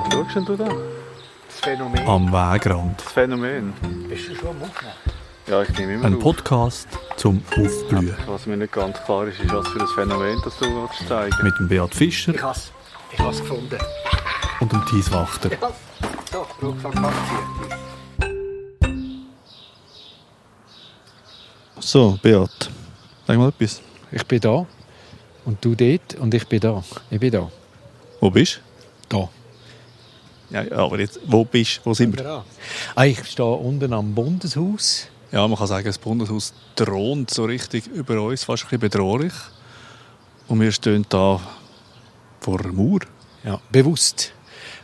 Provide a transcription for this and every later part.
Was schaust denn du da? Das Phänomen. Am Wegrand. Das Phänomen. Bist du schon am Aufnehmen? Ja, ich nehme immer Ein auf. Podcast zum Aufblühen. Was mir nicht ganz klar ist, ist, was für ein Phänomen das du willst zeigen Mit dem Beat Fischer Ich has, ich has gefunden. und dem Thies Wachter. Ich has. So, Rucksack abziehen. So, Beat, sag mal etwas. Ich bin da. Und du dort. Und ich bin da. Ich bin da. Wo bist Da. du? Ja, ja, aber jetzt, wo bist du? Wo sind wir? Ah, ich stehe unten am Bundeshaus. Ja, man kann sagen, das Bundeshaus thront so richtig über uns, fast ein bisschen bedrohlich. Und wir stehen da vor einer Mauer. Ja, bewusst.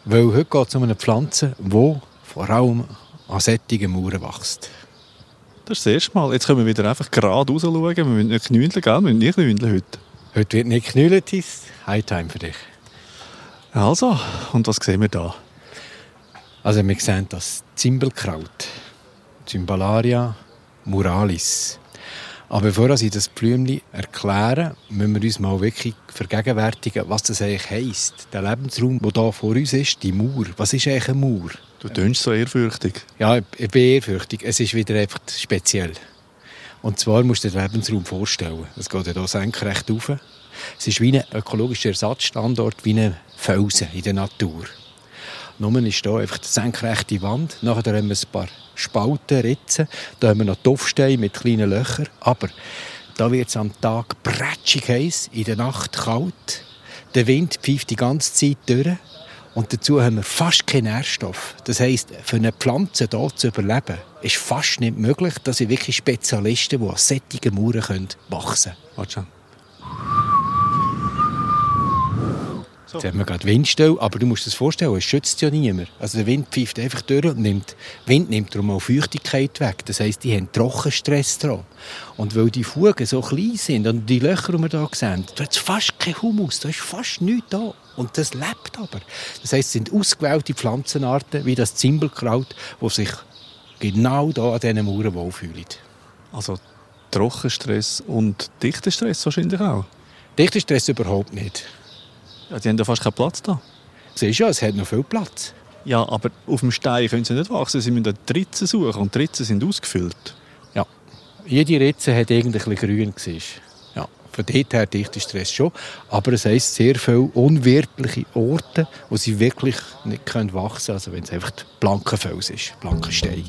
Weil heute geht es um eine Pflanze, die vor allem an sättigen Mauern wächst. Das ist das erste Mal. Jetzt können wir wieder einfach gerade raus schauen. Wir müssen nicht knündeln, gell? Wir müssen nicht knündeln heute. Heute wird nicht geknüllt, ist Hightime für dich. Also, und was sehen wir da? Also wir sehen das Zimbelkraut, Cymbalaria muralis. Aber bevor ich das Blümchen erkläre, müssen wir uns mal wirklich vergegenwärtigen, was das eigentlich heisst. Der Lebensraum, der hier vor uns ist, die Mauer. Was ist eigentlich eine Mauer? Du tönst so ehrfürchtig. Ja, ich- ich bin ehrfürchtig. Es ist wieder einfach speziell. Und zwar musst du dir den Lebensraum vorstellen. Es geht ja hier senkrecht rauf. Es ist wie ein ökologischer Ersatzstandort, wie ein Felsen in der Natur. Nur ist hier einfach die senkrechte Wand. Nachher haben wir ein paar Spalten, Ritzen. Da haben wir noch Tuffsteine mit kleinen Löchern. Aber da wird es am Tag bretschig heiß, in der Nacht kalt. Der Wind pfeift die ganze Zeit durch. Und dazu haben wir fast keinen Nährstoff. Das heisst, für eine Pflanze hier zu überleben, ist fast nicht möglich. Das sind wirklich Spezialisten, die an sättigen Mauern wachsen können. Schon. Jetzt haben wir gerade Windstill, aber du musst dir das vorstellen, es schützt ja niemand. Also der Wind pfeift einfach durch und nimmt, Wind nimmt darum auch Feuchtigkeit weg. Das heisst, die haben Trockenstress dran. Und weil die Fugen so klein sind und die Löcher, die wir hier sehen, da hat fast kein Humus, da ist fast nichts da. Und das lebt aber. Das heisst, es sind ausgewählte Pflanzenarten, wie das Zimbelkraut, die sich genau hier an diesen Mauern wohlfühlen. Also Trockenstress und Dichtestress wahrscheinlich auch. Dichterstress überhaupt nicht. Ja, die haben ja fast keinen Platz da. Siehst du, ja, es hat noch viel Platz. Ja, aber auf dem Stein können sie nicht wachsen. Sie müssen die Ritzen suchen und die Ritzen sind ausgefüllt. Ja. Jede Ritze hat ein bisschen grün. gewesen. Ja. Von dort her dichter Stress schon. Aber es heisst sehr viele unwirtliche Orte, wo sie wirklich nicht können wachsen können. Also wenn es einfach blanker Fels ist, blanker Stein.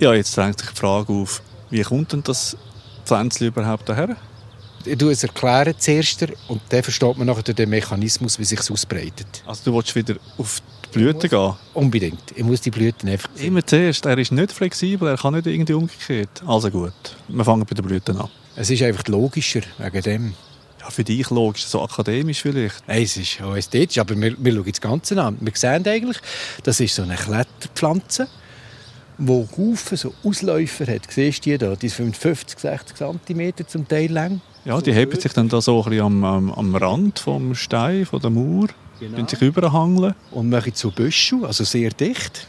Ja, jetzt drängt sich die Frage auf, wie kommt denn das Pflänzchen überhaupt daher? Tue es erklären zuerst und dann versteht man nachher den Mechanismus, wie sich ausbreitet. Also du willst wieder auf die Blüten gehen? Unbedingt. Ich muss die Blüten einfach sehen. Immer zuerst. Er ist nicht flexibel, er kann nicht irgendwie umgekehrt. Also gut, wir fangen bei den Blüten an. Es ist einfach logischer wegen dem. Ja, für dich logisch, so akademisch vielleicht. Nein, es ist auch ästhetisch, aber wir, wir schauen das Ganze an. Wir sehen eigentlich, das ist so eine Kletterpflanze, die Haufen so Ausläufer hat. Siehst du die da? Die sind 50, 60 cm zum Teil lang. Ja, die heben sich dann da so ein bisschen am, am, am Rand vom Stein, von der Mauer, genau. sich überhangeln. Und machen zu Büschel, also sehr dicht.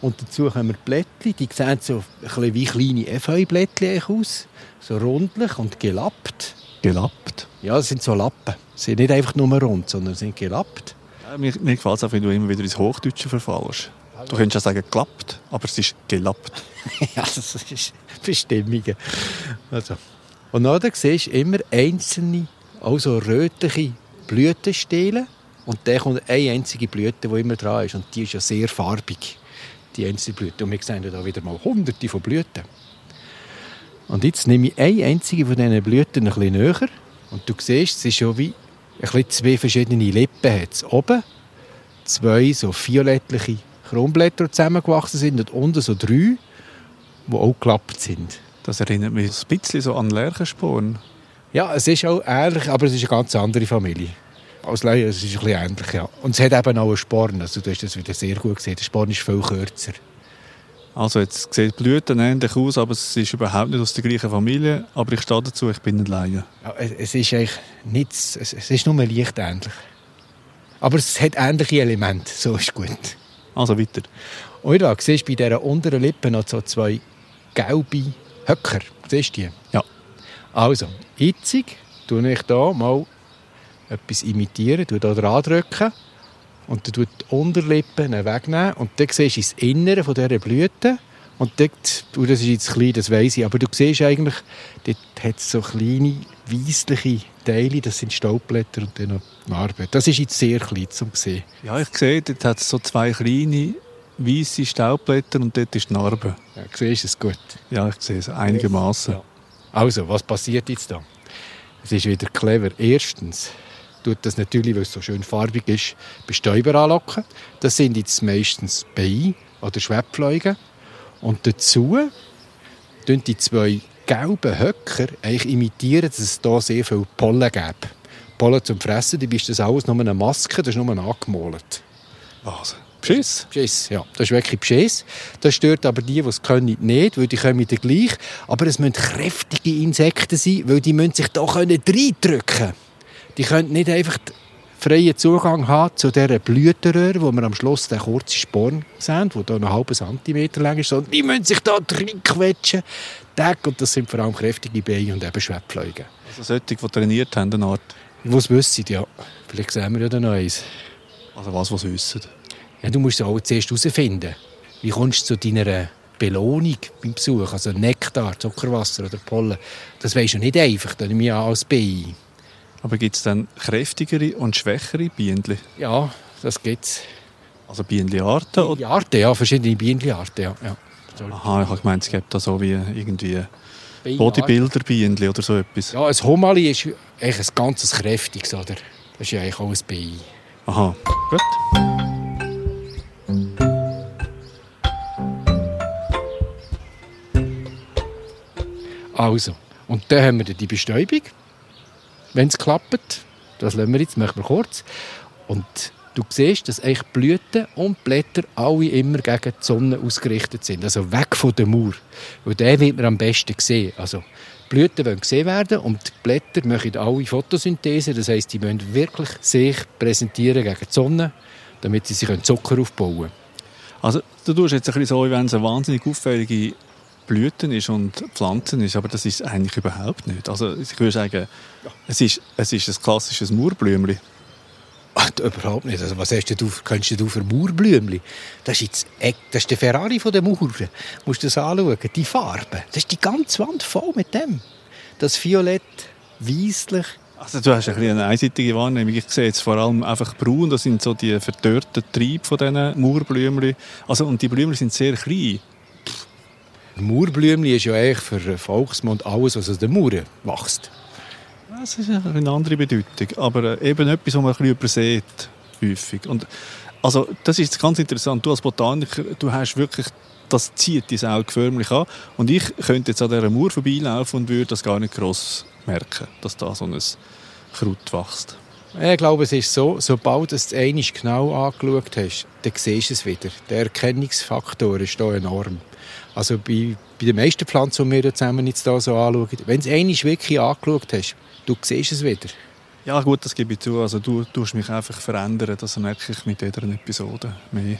Und dazu haben wir Blättchen, die sehen so ein bisschen wie kleine Efeublättchen aus. So rundlich und gelappt. Gelappt? Ja, das sind so Lappen. Sie sind nicht einfach nur rund, sondern sind gelappt. Ja, mir mir gefällt es auch, wenn du immer wieder ins Hochdeutsche verfallst. Du könntest ja sagen gelappt, aber es ist gelappt. ja, das ist Bestimmungen. Also. Und dann siehst du immer einzelne, also rötliche Blütenstiele. Und dann kommt eine einzige Blüte, die immer dran ist. Und die ist ja sehr farbig, die einzelne Blüte. Und wir sehen ja da wieder mal hunderte von Blüten. Und jetzt nehme ich eine einzige von diesen Blüten ein bisschen näher. Und du siehst, es ist ja wie ein bisschen zwei verschiedene Lippen. Oben zwei so violettliche Kronblätter zusammengewachsen sind und unten so drei, die auch geklappt sind. Das erinnert mich ein bisschen so an Lerchensporn. Ja, es ist auch ähnlich, aber es ist eine ganz andere Familie. Als Laie, es ist ein bisschen ähnlich, ja. Und es hat eben auch einen Sporn, also du hast das wieder sehr gut gesehen. Der Sporn ist viel kürzer. Also jetzt sieht die Blüten ähnlich aus, aber es ist überhaupt nicht aus der gleichen Familie. Aber ich stehe dazu, ich bin ein Laie. Ja, es, es ist eigentlich nichts, es, es ist nur leicht ähnlich. Aber es hat ähnliche Elemente, so ist gut. Also weiter. Und da siehst du bei dieser unteren Lippe noch so zwei gelbe Höcker. Siehst du die? Ja. Also, jetzt tue ich hier mal etwas imitieren, tue hier dran drücken und dann tue die Unterlippe wegnehmen und dann siehst du das Innere von dieser Blüte und dort, und das ist jetzt klein, das weiss ich, aber du siehst eigentlich, dort hat es so kleine, weissliche Teile, das sind Staubblätter und dann noch Narben. Das ist jetzt sehr klein zum sehen. Ja, ich sehe, dort hat es so zwei kleine, weiße Staubblätter und dort ist die Narbe. Ja, siehst du es gut? Ja, ich sehe es einigermaßen. Ja. Also, was passiert jetzt da? Es ist wieder clever. Erstens tut das natürlich, weil es so schön farbig ist, Bestäuber anlocken. Das sind jetzt meistens Bienen oder Schwebfliegen. Und dazu tun die zwei gelben Höcker eigentlich imitieren, dass es hier sehr viel Pollen gibt. Pollen zum Fressen, dabei ist das alles nur eine Maske, das ist nur angemalt. Was? Beschiss? Beschiss, ja. Das ist wirklich Beschiss. Das stört aber die, die es können, nicht, weil die kommen dann gleich. Aber es müssen kräftige Insekten sein, weil die müssen sich da reindrücken können. Die können nicht einfach freien Zugang haben zu dieser Blütenröhre, wo wir am Schluss den kurzen Sporn sehen, der einen halben Zentimeter lang ist, sondern die müssen sich da reinquetschen. Und das sind vor allem kräftige Beine und eben Schwebfliegen. Also solche, die trainiert haben, eine Art? Die es wissen, ja. Vielleicht sehen wir ja dann noch eins. Also was, was wissen? Ja, du musst es auch zuerst herausfinden. Wie kommst du zu deiner Belohnung beim Besuch? Also Nektar, Zuckerwasser oder Pollen. Das weisst du nicht einfach, dann nehme ich als Biene. Aber gibt es dann kräftigere und schwächere Bienen? Ja, das gibt es. Also Bienenarten? Oder? Arten, ja, verschiedene Bienenarten, ja. ja. Aha, ich habe gemeint, es gibt da so wie irgendwie Bodybuilder-Bienen oder so etwas. Ja, ein Homali ist eigentlich ein ganzes kräftiges, oder? Das ist ja eigentlich auch ein Bienen. Aha, gut. Also, und dann haben wir die Bestäubung wenn es klappt. Das lassen wir jetzt, machen wir kurz. Und du siehst, dass eigentlich Blüten und Blätter alle immer gegen die Sonne ausgerichtet sind. Also weg von der Mauer. Und den wird man am besten sehen. Also Blüten wollen gesehen werden und die Blätter machen alle Photosynthese. Das heisst, die müssen wirklich sich präsentieren gegen die Sonne, damit sie sich Zucker aufbauen können. Also du tust jetzt ein bisschen so, wenn es eine wahnsinnig auffällige Blüten ist und Pflanzen ist, aber das ist eigentlich überhaupt nicht. Also ich würde sagen, es ist, es ist ein klassisches Mauerblümchen. Ach, überhaupt nicht. Also, was hast du, kennst du für Mauerblümchen? Das ist, jetzt, das ist der Ferrari von der Mauern. Du musst das anschauen. Die Farbe. Das ist die ganze Wand voll mit dem. Das Violett, weisslich. Also du hast ein eine einseitige Wahrnehmung. Ich sehe jetzt vor allem einfach braun. Das sind so die verdörrten Triebe von diesen Mauerblümchen. Also, und die Blümchen sind sehr klein. Mauerblümchen ist ja eigentlich für Volksmund alles, was aus den Mauern wächst. Das ist eine andere Bedeutung, aber äh, eben etwas, was man ein bisschen häufig. Und also, das ist ganz interessant. Du als Botaniker, du hast wirklich, das zieht dein Auge förmlich an. Und ich könnte jetzt an dieser Mauer vorbeilaufen und würde das gar nicht gross merken, dass da so ein Kraut wächst. Ich glaube, es ist so, sobald du es einmal genau angeschaut hast, dann siehst du es wieder. Der Erkennungsfaktor ist hier enorm. Also bei, bei den meisten Pflanzen, die wir zusammen jetzt hier so anschauen, wenn du es einmal wirklich angeschaut hast, du siehst es wieder. Ja gut, das gebe ich zu. Also du tust mich einfach verändern, das merke ich mit jeder Episode mehr.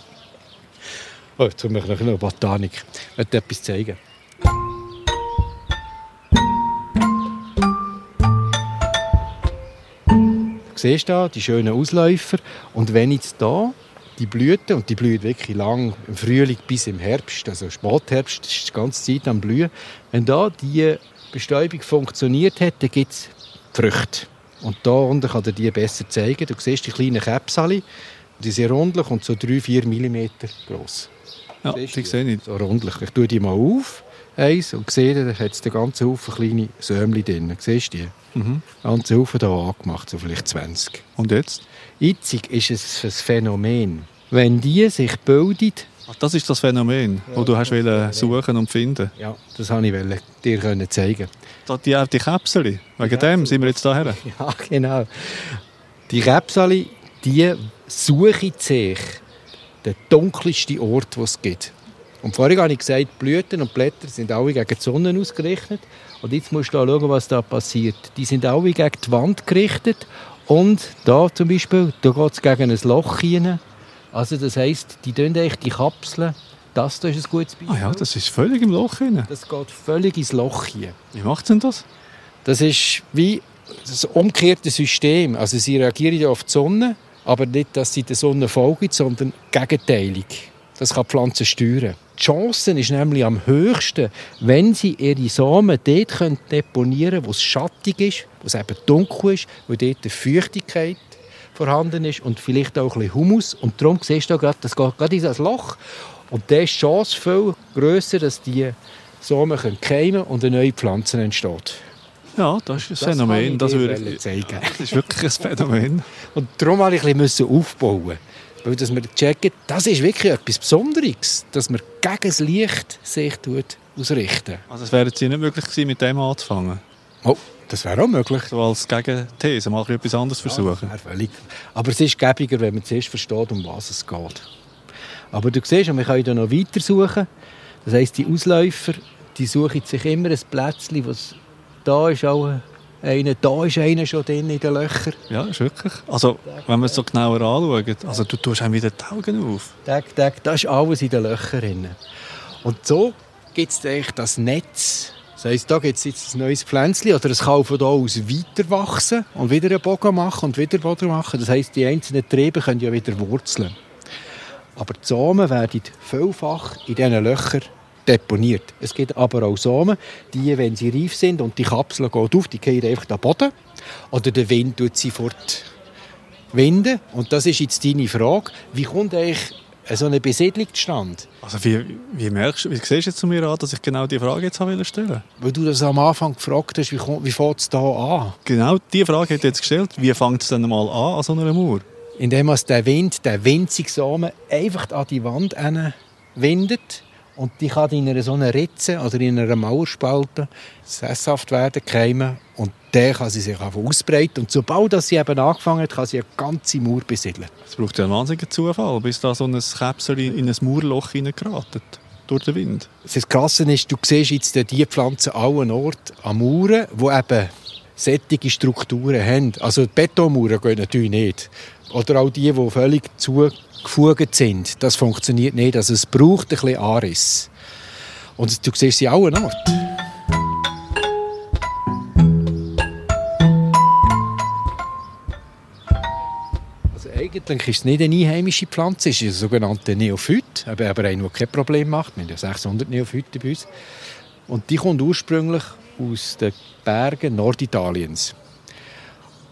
Oh, jetzt habe ich noch eine Botanik. Ich möchte etwas zeigen. Siehst hier die schönen Ausläufer. Und wenn jetzt hier die Blüten, und die blühen wirklich lang, im Frühling bis im Herbst, also Spätherbst, ist die ganze Zeit am Blühen. Wenn da die Bestäubung funktioniert hat, dann gibt es Früchte. Und da unten kann er die besser zeigen. Du siehst die kleinen Käpsali, die sind rundlich und so 3-4 mm groß. Ja, die sehe ich. So rundlich. Ich tue die mal auf, eins, und sehe, da hat es den ganzen Haufen kleine Sämli drin. Siehst du die? Mhm. Ganzen Haufen hier angemacht, so vielleicht 20. Und jetzt? Jetzt ist es ein Phänomen. Wenn die sich bildet... Ach, das ist das Phänomen, das ja, du hast wollen suchen und finden Ja, das wollte ich dir zeigen. Die, die Käpsel, wegen die dem sind wir jetzt hierher. Ja, genau. Die Käpsel, die suchen sich den dunkelsten Ort, den es gibt. Und vorhin habe ich gesagt, Blüten und Blätter sind alle gegen die Sonne ausgerichtet. Und jetzt musst du schauen, was da passiert. Die sind alle gegen die Wand gerichtet Und da zum Beispiel, da geht es gegen ein Loch rein. Also das heisst, die tun die Kapseln, das da ist ein gutes Beispiel. Ah ja, das ist völlig im Loch rein. das geht völlig ins Loch hier. Wie macht denn das? Das ist wie das umgekehrte System. Also sie reagieren ja auf die Sonne, aber nicht, dass sie der Sonne folgen, sondern gegenteilig. Das kann die Pflanze steuern. Die Chance ist nämlich am höchsten, wenn sie ihre Samen dort können deponieren können, wo es schattig ist, wo es eben dunkel ist, wo dort die Feuchtigkeit vorhanden ist und vielleicht auch ein bisschen Humus. Und darum siehst du gerade, das geht gerade in das Loch. Und da ist die Chance viel grösser, dass die Samen können keimen und eine neue Pflanze entsteht. Ja, das ist ein Das Phänomen. ich Das, würde, wollen zeigen. das ist wirklich ein Phänomen. Und darum musste ich ein bisschen aufbauen. Weil dass wir checken, das ist wirklich etwas Besonderes, dass man gegen das Licht sich ausrichten. Also es wäre jetzt nicht möglich gewesen, mit dem anzufangen. Oh, das wäre auch möglich. So als Gegenthese, mal etwas anderes versuchen. Ja, völlig. Aber es ist gäbiger, wenn man zuerst versteht, um was es geht. Aber du siehst, wir können hier noch weiter suchen. Das heisst, die Ausläufer, die suchen sich immer ein Plätzchen, was da ist auch einer, da ist einer schon drin in den Löchern. Ja, ist wirklich. Also, wenn man es so genauer anschaut, also du tust einem wieder die Augen auf. Tag, Tag, das ist alles in den Löchern. drin. Und so gibt es eigentlich das Netz. Das heisst, da gibt es jetzt ein neues Pflänzchen oder es kann von hier aus weiter wachsen und wieder einen Bogen machen und wieder Boden machen. Das heisst, die einzelnen Triebe können ja wieder wurzeln. Aber die Samen werden vielfach in diesen Löchern deponiert. Es gibt aber auch Samen, die, wenn sie reif sind und die Kapsel geht auf, die gehen einfach den Boden. Oder der Wind tut sie fort winden. Und das ist jetzt deine Frage. Wie kommt eigentlich so eine Besiedlung zustande? Also wie, wie merkst du, wie siehst du jetzt zu mir an, dass ich genau diese Frage jetzt habe stellen Weil du das am Anfang gefragt hast, wie, kommt- wie fängt es da an? Genau diese Frage ich jetzt gestellt. Wie fängt es denn mal an an so einer Mauer? Indem man der Wind, der winzige Samen, einfach an die Wand windet. Und die kann in einer so einer Ritze oder in einer Mauerspalte sesshaft werden, keimen. Und der kann sie sich einfach ausbreiten. Und sobald sie eben angefangen hat, kann sie eine ganze Mauer besiedeln. Es braucht ja einen wahnsinnigen Zufall, bis da so ein Käpsel in in ein Mauerloch hineingeratet. Durch den Wind. Das Krasse ist, du siehst jetzt diese Pflanzen allen Orten an Mauern, die eben sättige Strukturen haben. Also die Betonmauern gehen natürlich nicht. Oder auch die, die völlig zugefugt sind. Das funktioniert nicht. Also es braucht ein bisschen Anriss. Und du siehst sie an allen Orten. Also eigentlich ist es nicht eine einheimische Pflanze, es ist eine sogenannte Neophyt, aber aber eine, die kein Problem macht. Wir haben ja 600 Neophyten bei uns. Und die kommt ursprünglich aus den Bergen Norditaliens.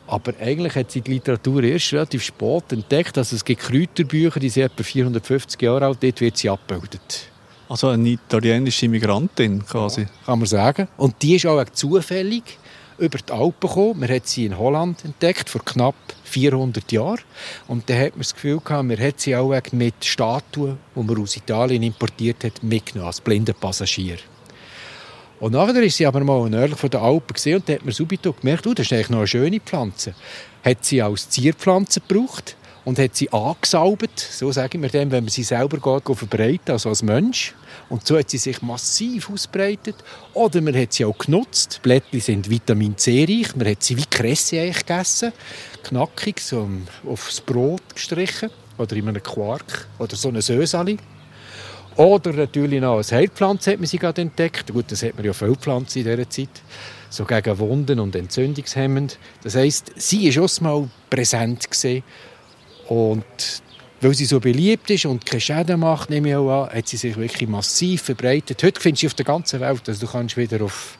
Aber eigentlich hat sie die Literatur erst relativ spät entdeckt. Also es gibt Kräuterbücher, die sind etwa 450 Jahre alt, dort wird sie abgebildet. Also eine italienische Migrantin quasi. Kann man sagen. Und die ist auch zufällig über die Alpen gekommen. Man hat sie in Holland entdeckt, vor knapp 400 Jahren. Und dann hat man das Gefühl gehabt, man hat sie auch mit Statuen, die man aus Italien importiert hat, mitgenommen, als blinder Passagier. Und nachher ist sie aber mal nördlich von den Alpen gesehen und da hat man subito gemerkt, oh, das ist eigentlich noch eine schöne Pflanze. Hat sie als Zierpflanze gebraucht und hat sie angesaubt, so sagen wir dem, wenn man sie selber geht verbreiten, also als Mensch. Und so hat sie sich massiv ausbreitet. Oder man hat sie auch genutzt. Die Blättchen sind Vitamin C reich. Man hat sie wie Kresse eigentlich gegessen. Knackig, so aufs Brot gestrichen. Oder in einem Quark. Oder so eine Sösali. Oder natürlich noch als Heilpflanze hat man sie gerade entdeckt. Gut, das hat man ja viele Pflanzen in dieser Zeit. So gegen Wunden und entzündungshemmend. Das heisst, sie war auch mal präsent. Gewesen. Und weil sie so beliebt ist und keine Schäden macht, nehme ich auch an, hat sie sich wirklich massiv verbreitet. Heute findest du sie auf der ganzen Welt. Also du kannst wieder auf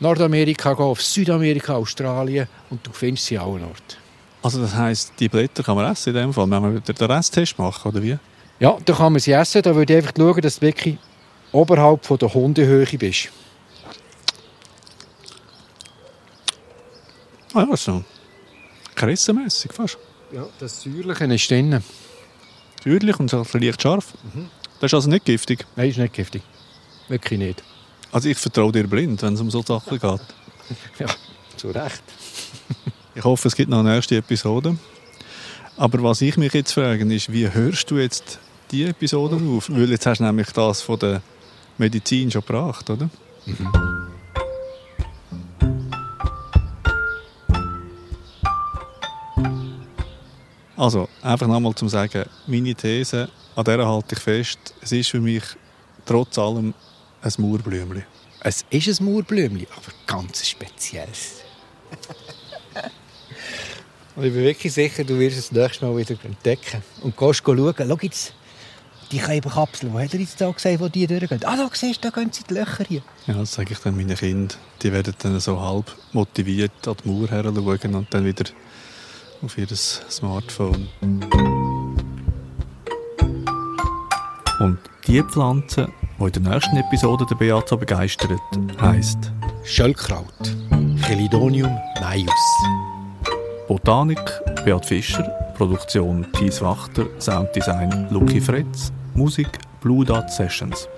Nordamerika gehen, auf Südamerika, Australien und du findest sie an allen Orten. Also das heisst, die Blätter kann man essen in dem Fall, wenn wir wieder den Resttest machen, oder wie? Ja, da kann man sie essen. Da würde ich einfach schauen, dass du wirklich oberhalb von der Hundehöhe bist. Ah ja, so kressenmässig fast. Ja, das Säuerliche ist drin. Säuerlich und so leicht scharf. Das ist also nicht giftig. Nein, ist nicht giftig. Wirklich nicht. Also ich vertraue dir blind, wenn es um so Sachen geht. Ja, zu Recht. Ich hoffe, es gibt noch eine nächste Episode. Aber was ich mich jetzt frage, ist, wie hörst du jetzt die Episode auf? Weil jetzt hast du nämlich das von der Medizin schon gebracht, oder? Also, einfach nochmal zum Sagen, meine These, an der halte ich fest, es ist für mich trotz allem ein Mauerblümchen. Es ist ein Mauerblümchen, aber ganz spezielles. Und ich bin wirklich sicher, du wirst es das nächste Mal wieder entdecken. Und gehst schauen, schau jetzt, die Kleberkapseln, wo hat er jetzt da gesehen, wo die durchgehen? Ah, da siehst du, da gehen sie die Löcher hier. Ja, das sage ich dann meinen Kindern. Die werden dann so halb motiviert an die Mauer her schauen und dann wieder auf ihr Smartphone. Und die Pflanze, die in der nächsten Episode der Beat begeistert, heisst Schöllkraut. Chelidonium maius. Botanik Beat Fischer, Produktion Thies Wachter, Sounddesign Lucky Fretz, Musik Blue Dot Sessions.